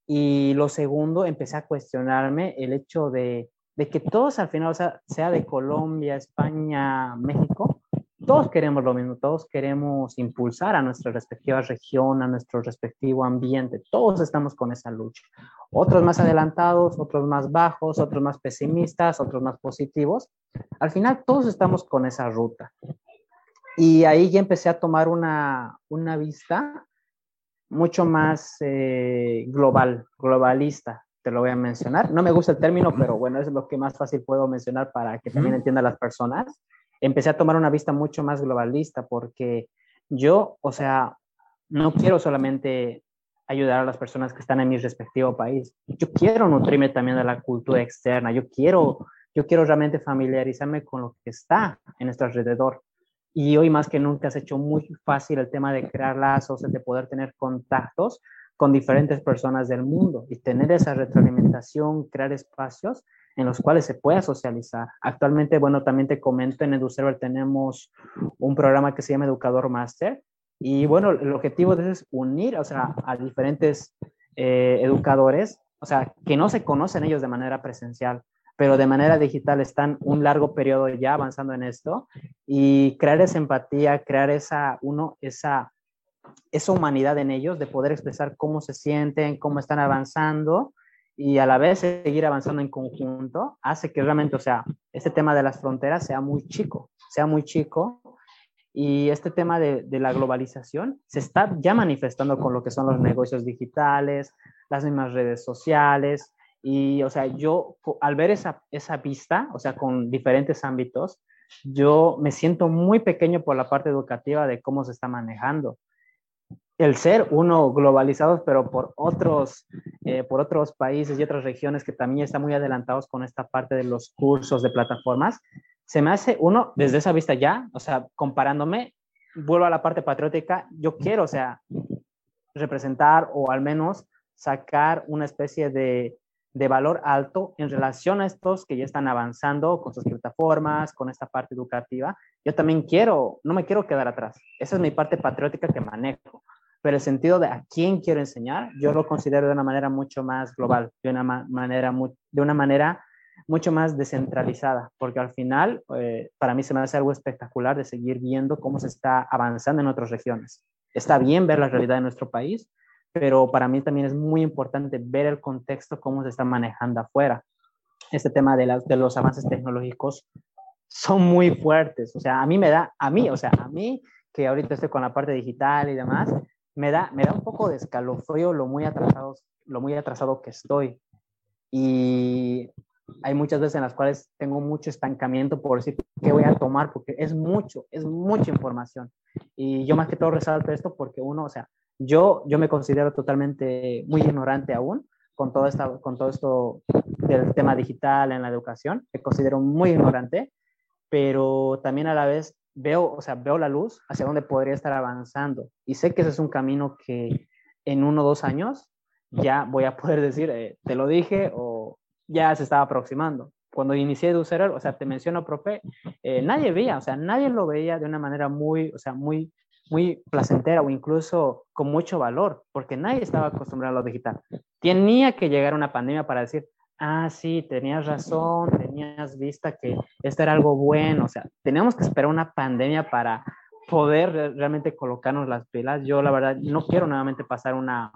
Y lo segundo, empecé a cuestionarme el hecho de de que todos al final, o sea, de Colombia, España, México, todos queremos lo mismo, todos queremos impulsar a nuestra respectiva región, a nuestro respectivo ambiente, todos estamos con esa lucha. Otros más adelantados, otros más bajos, otros más pesimistas, otros más positivos. Al final todos estamos con esa ruta. Y ahí ya empecé a tomar una, una vista mucho más eh, global, globalista, te lo voy a mencionar. No me gusta el término, pero bueno, es lo que más fácil puedo mencionar para que también entiendan las personas. Empecé a tomar una vista mucho más globalista porque yo, o sea, no quiero solamente ayudar a las personas que están en mi respectivo país. Yo quiero nutrirme también de la cultura externa. Yo quiero, yo quiero realmente familiarizarme con lo que está en nuestro alrededor. Y hoy más que nunca se ha hecho muy fácil el tema de crear lazos, de poder tener contactos con diferentes personas del mundo y tener esa retroalimentación, crear espacios, en los cuales se pueda socializar. Actualmente, bueno, también te comento, en EduServer tenemos un programa que se llama Educador Master y bueno, el objetivo de eso es unir, o sea, a diferentes eh, educadores, o sea, que no se conocen ellos de manera presencial, pero de manera digital están un largo periodo ya avanzando en esto y crear esa empatía, crear esa, uno, esa, esa humanidad en ellos de poder expresar cómo se sienten, cómo están avanzando y a la vez seguir avanzando en conjunto, hace que realmente, o sea, este tema de las fronteras sea muy chico, sea muy chico. Y este tema de, de, la globalización se está ya manifestando con lo que son los negocios digitales, las mismas redes sociales. Y, o sea, yo al ver esa, esa vista, o sea, con diferentes ámbitos, yo me siento muy pequeño por la parte educativa de cómo se está manejando el ser uno globalizados, pero por otros, eh, por otros países y otras regiones que también están muy adelantados con esta parte de los cursos de plataformas, se me hace uno desde esa vista ya, o sea, comparándome, vuelvo a la parte patriótica, yo quiero, o sea, representar o al menos sacar una especie de, de valor alto en relación a estos que ya están avanzando con sus plataformas, con esta parte educativa. Yo también quiero, no me quiero quedar atrás. Esa es mi parte patriótica que manejo pero el sentido de a quién quiero enseñar, yo lo considero de una manera mucho más global, de una manera, de una manera mucho más descentralizada, porque al final eh, para mí se me hace algo espectacular de seguir viendo cómo se está avanzando en otras regiones. Está bien ver la realidad de nuestro país, pero para mí también es muy importante ver el contexto, cómo se está manejando afuera. Este tema de, de los avances tecnológicos son muy fuertes, o sea, a mí me da, a mí, o sea, a mí que ahorita estoy con la parte digital y demás, me da, me da un poco de escalofrío lo muy, atrasado, lo muy atrasado que estoy. Y hay muchas veces en las cuales tengo mucho estancamiento por decir qué voy a tomar, porque es mucho, es mucha información. Y yo más que todo resalto esto porque uno, o sea, yo, yo me considero totalmente muy ignorante aún con todo, esta, con todo esto del tema digital en la educación, me considero muy ignorante, pero también a la vez veo, o sea, veo la luz hacia dónde podría estar avanzando. Y sé que ese es un camino que en uno o dos años ya voy a poder decir, eh, te lo dije o ya se estaba aproximando. Cuando inicié Ducerer, o sea, te menciono, profe, eh, nadie veía, o sea, nadie lo veía de una manera muy, o sea, muy, muy placentera o incluso con mucho valor, porque nadie estaba acostumbrado a lo digital. Tenía que llegar una pandemia para decir, ah, sí, tenías razón, tenías vista que esto era algo bueno, o sea, teníamos que esperar una pandemia para poder realmente colocarnos las pilas. Yo la verdad no quiero nuevamente pasar una,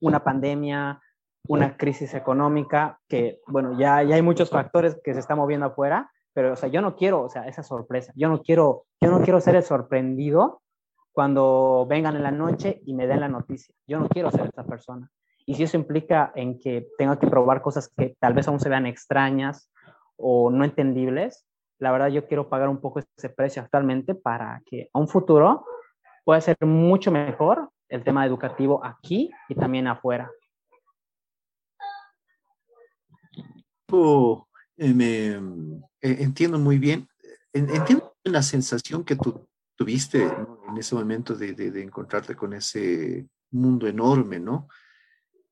una pandemia, una crisis económica, que bueno, ya, ya hay muchos factores que se están moviendo afuera, pero o sea, yo no quiero, o sea, esa sorpresa, yo no quiero, yo no quiero ser el sorprendido cuando vengan en la noche y me den la noticia. Yo no quiero ser esa persona. Y si eso implica en que tenga que probar cosas que tal vez aún se vean extrañas o no entendibles, la verdad yo quiero pagar un poco ese precio actualmente para que a un futuro pueda ser mucho mejor el tema educativo aquí y también afuera. Oh, me, eh, entiendo muy bien. Entiendo la sensación que tú tuviste en ese momento de, de, de, encontrarte con ese mundo enorme, ¿no?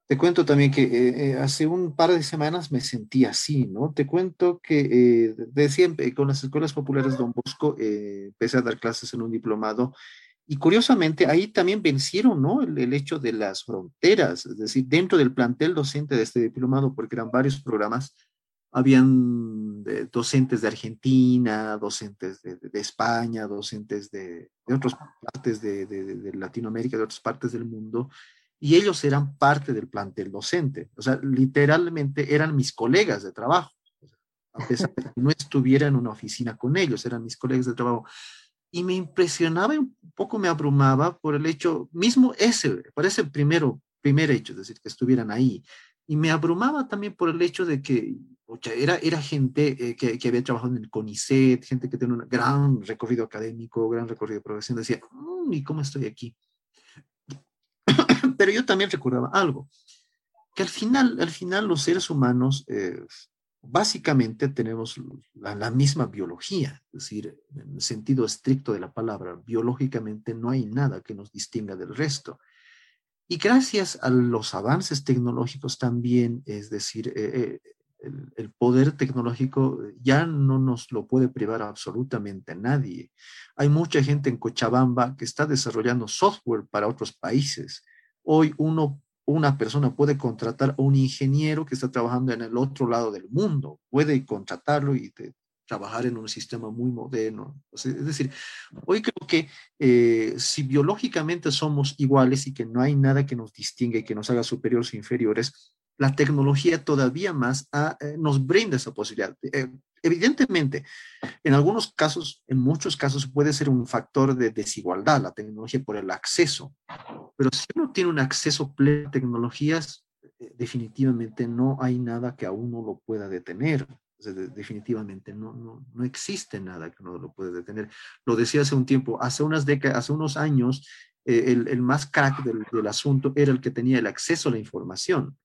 Te cuento también que eh, eh, hace un par de semanas me sentí así, ¿no? Te cuento que eh, de siempre, con las escuelas populares Don Bosco, empecé a dar clases en un diplomado y curiosamente ahí también vencieron, ¿no? El, el, hecho de las fronteras, es decir, dentro del plantel docente de este diplomado, porque eran varios programas, habían docentes de Argentina, docentes de, de, de España, docentes de, de otras partes de Latinoamérica, de otras partes del mundo y ellos eran parte del plantel docente. O sea, literalmente eran mis colegas de trabajo. A pesar de que no estuviera en una oficina con ellos, eran mis colegas de trabajo. Y me impresionaba y un poco me abrumaba por el hecho, mismo ese, por ese primero, primer hecho, es decir, que estuvieran ahí. Y me abrumaba también por el hecho de que era, era gente eh, que, que, había trabajado en el CONICET, gente que tiene un gran recorrido académico, gran recorrido de. Decía, mmm, ¿y cómo estoy aquí? Pero yo también recordaba algo, que al final, al final los seres humanos eh, básicamente tenemos la, misma biología, es decir, en el sentido estricto de la palabra, biológicamente no hay nada que nos distinga del resto. Y gracias a los avances tecnológicos también, es decir, eh, eh, el, poder tecnológico ya no nos lo puede privar absolutamente nadie. Hay mucha gente en Cochabamba que está desarrollando software para otros países. Hoy uno, una persona puede contratar a un ingeniero que está trabajando en el otro lado del mundo, puede contratarlo y trabajar en un sistema muy moderno. Es decir, hoy creo que eh, si biológicamente somos iguales y que no hay nada que nos distinga y que nos haga superiores o inferiores, la tecnología todavía más ah, eh, nos brinda esa posibilidad. Eh, evidentemente, en algunos casos, en muchos casos puede ser un factor de desigualdad la tecnología por el acceso, pero si uno tiene un acceso pleno a tecnologías, eh, definitivamente no hay nada que a uno lo pueda detener. definitivamente no, no, no, existe nada que uno lo pueda detener. Lo decía hace un tiempo, hace unas décadas, hace unos años, el, el, más crack del, del asunto era el que tenía el acceso a la información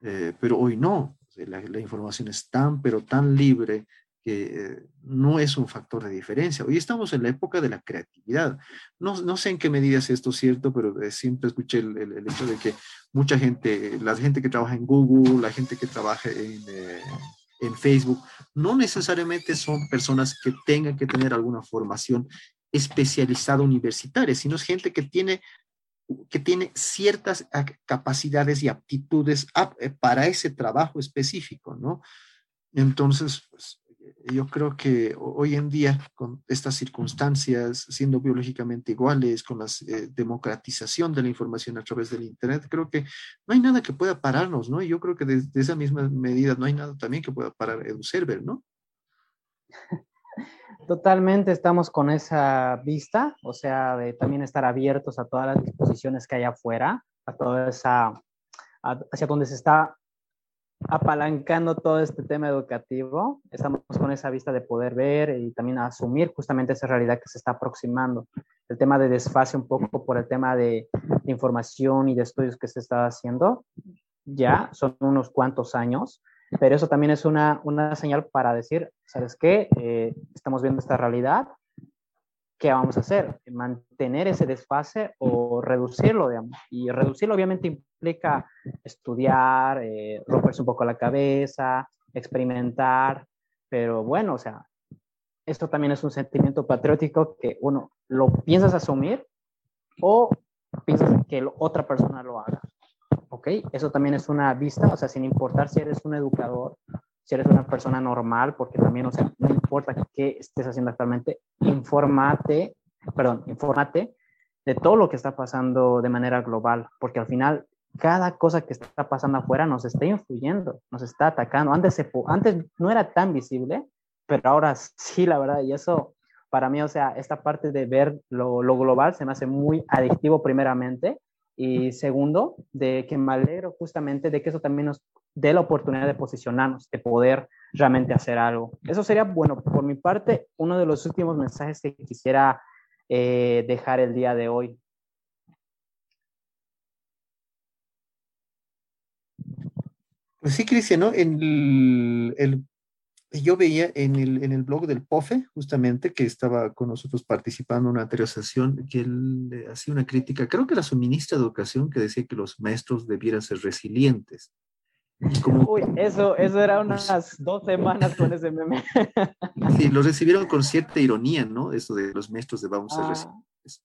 eh, pero hoy no. La, información es tan, pero tan libre que eh, no es un factor de diferencia. Hoy estamos en la época de la creatividad. No, no sé en qué medida es esto cierto, pero eh, siempre escuché el, el, hecho de que mucha gente, la gente que trabaja en Google, la gente que trabaja en, en Facebook, no necesariamente son personas que tengan que tener alguna formación especializada universitaria, sino es gente que tiene que tiene ciertas capacidades y aptitudes eh, para ese trabajo específico, ¿no? Entonces, pues, yo creo que hoy en día, con estas circunstancias, siendo biológicamente iguales, con la eh, democratización de la información a través del Internet, creo que no hay nada que pueda pararnos, ¿no? Y yo creo que desde de esa misma medida no hay nada también que pueda parar EduServer, ¿no? Totalmente estamos con esa vista, o sea, de también estar abiertos a todas las disposiciones que hay afuera, a toda esa, hacia donde se está apalancando todo este tema educativo. Estamos con esa vista de poder ver y también asumir justamente esa realidad que se está aproximando. El tema de desfase un poco por el tema de, de información y de estudios que se está haciendo, ya son unos cuantos años, pero eso también es una, una señal para decir, ¿sabes qué? Eh, estamos viendo esta realidad, ¿qué vamos a hacer? ¿Mantener ese desfase o reducirlo, digamos? Y reducirlo obviamente implica estudiar, eh, romperse un poco la cabeza, experimentar, pero bueno, o sea, esto también es un sentimiento patriótico que uno lo piensas asumir o piensas que otra persona lo haga. ¿Ok? Eso también es una vista, o sea, sin importar si eres un educador, si eres una persona normal, porque también, o sea, no importa qué estés haciendo actualmente, informate, perdón, informate de todo lo que está pasando de manera global, porque al final cada cosa que está pasando afuera nos está influyendo, nos está atacando. Antes, se, antes no era tan visible, pero ahora sí, la verdad, y eso para mí, o sea, esta parte de ver lo, lo global se me hace muy adictivo primeramente, y segundo, de que me alegro justamente de que eso también nos dé la oportunidad de posicionarnos, de poder realmente hacer algo. Eso sería, bueno, por mi parte, uno de los últimos mensajes que quisiera eh, dejar el día de hoy. Pues sí, Cristian, ¿no? El, yo veía en el, en el blog del POFE, justamente, que estaba con nosotros participando en una anterior sesión, que él hacía una crítica, creo que era su ministra de Educación, que decía que los maestros debieran ser resilientes. Como, Uy, eso, eso era unas dos semanas con ese meme. Sí, lo recibieron con cierta ironía, ¿no? Eso de los maestros debamos ser ah. resilientes.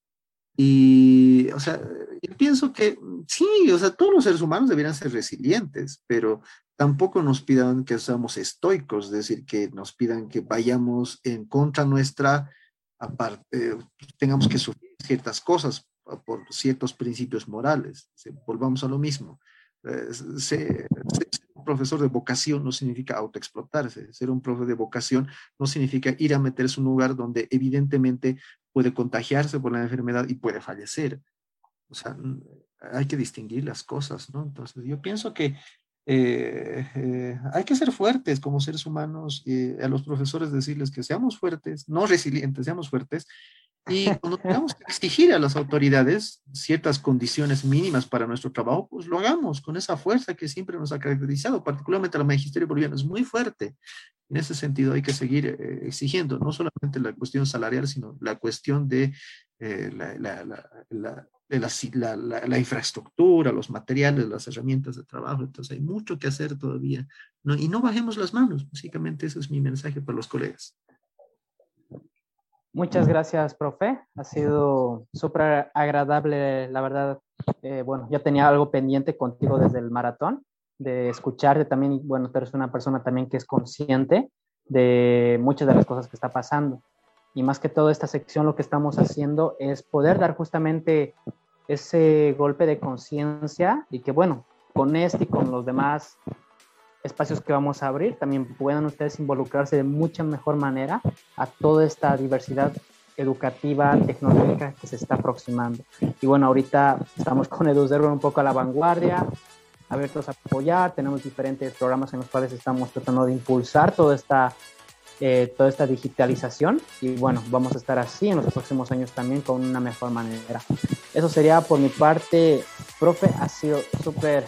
Y, o sea, yo pienso que sí, o sea, todos los seres humanos deberían ser resilientes, pero tampoco nos pidan que seamos estoicos, es decir, que nos pidan que vayamos en contra nuestra, aparte, tengamos que sufrir ciertas cosas por ciertos principios morales. Volvamos a lo mismo. Eh, un profesor de vocación no significa autoexplotarse. Ser un profesor de vocación no significa ir a meterse en un lugar donde evidentemente puede contagiarse por la enfermedad y puede fallecer. O sea, hay que distinguir las cosas, ¿no? Entonces, yo pienso que eh, eh, hay que ser fuertes como seres humanos y a los profesores decirles que seamos fuertes, no resilientes, seamos fuertes. Y cuando tengamos que exigir a las autoridades ciertas condiciones mínimas para nuestro trabajo, pues lo hagamos con esa fuerza que siempre nos ha caracterizado, particularmente el magisterio boliviano es muy fuerte. En ese sentido hay que seguir eh, exigiendo no solamente la cuestión salarial, sino la cuestión de eh, la, la, la, infraestructura, los materiales, las herramientas de trabajo. Entonces hay mucho que hacer todavía. ¿no? Y no bajemos las manos, básicamente ese es mi mensaje para los colegas. Muchas gracias, profe. Ha sido súper agradable, la verdad. Eh, bueno, ya tenía algo pendiente contigo desde el maratón, de escucharte también. Bueno, tú eres una persona también que es consciente de muchas de las cosas que está pasando. Y más que todo, esta sección lo que estamos haciendo es poder dar justamente ese golpe de conciencia y que, bueno, con este y con los demás espacios que vamos a abrir, también puedan ustedes involucrarse de mucha mejor manera a toda esta diversidad educativa, tecnológica que se está aproximando. Y bueno, ahorita estamos con EduZerver un poco a la vanguardia, abiertos a apoyar, tenemos diferentes programas en los cuales estamos tratando de impulsar toda esta, eh, toda esta digitalización y bueno, vamos a estar así en los próximos años también con una mejor manera. Eso sería por mi parte, profe, ha sido súper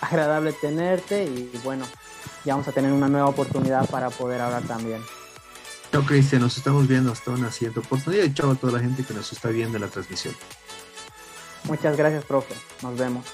agradable tenerte y bueno, ya vamos a tener una nueva oportunidad para poder hablar también. Chao Cristian, nos estamos viendo hasta una siguiente oportunidad y chao a toda la gente que nos está viendo en la transmisión. Muchas gracias, profe. Nos vemos.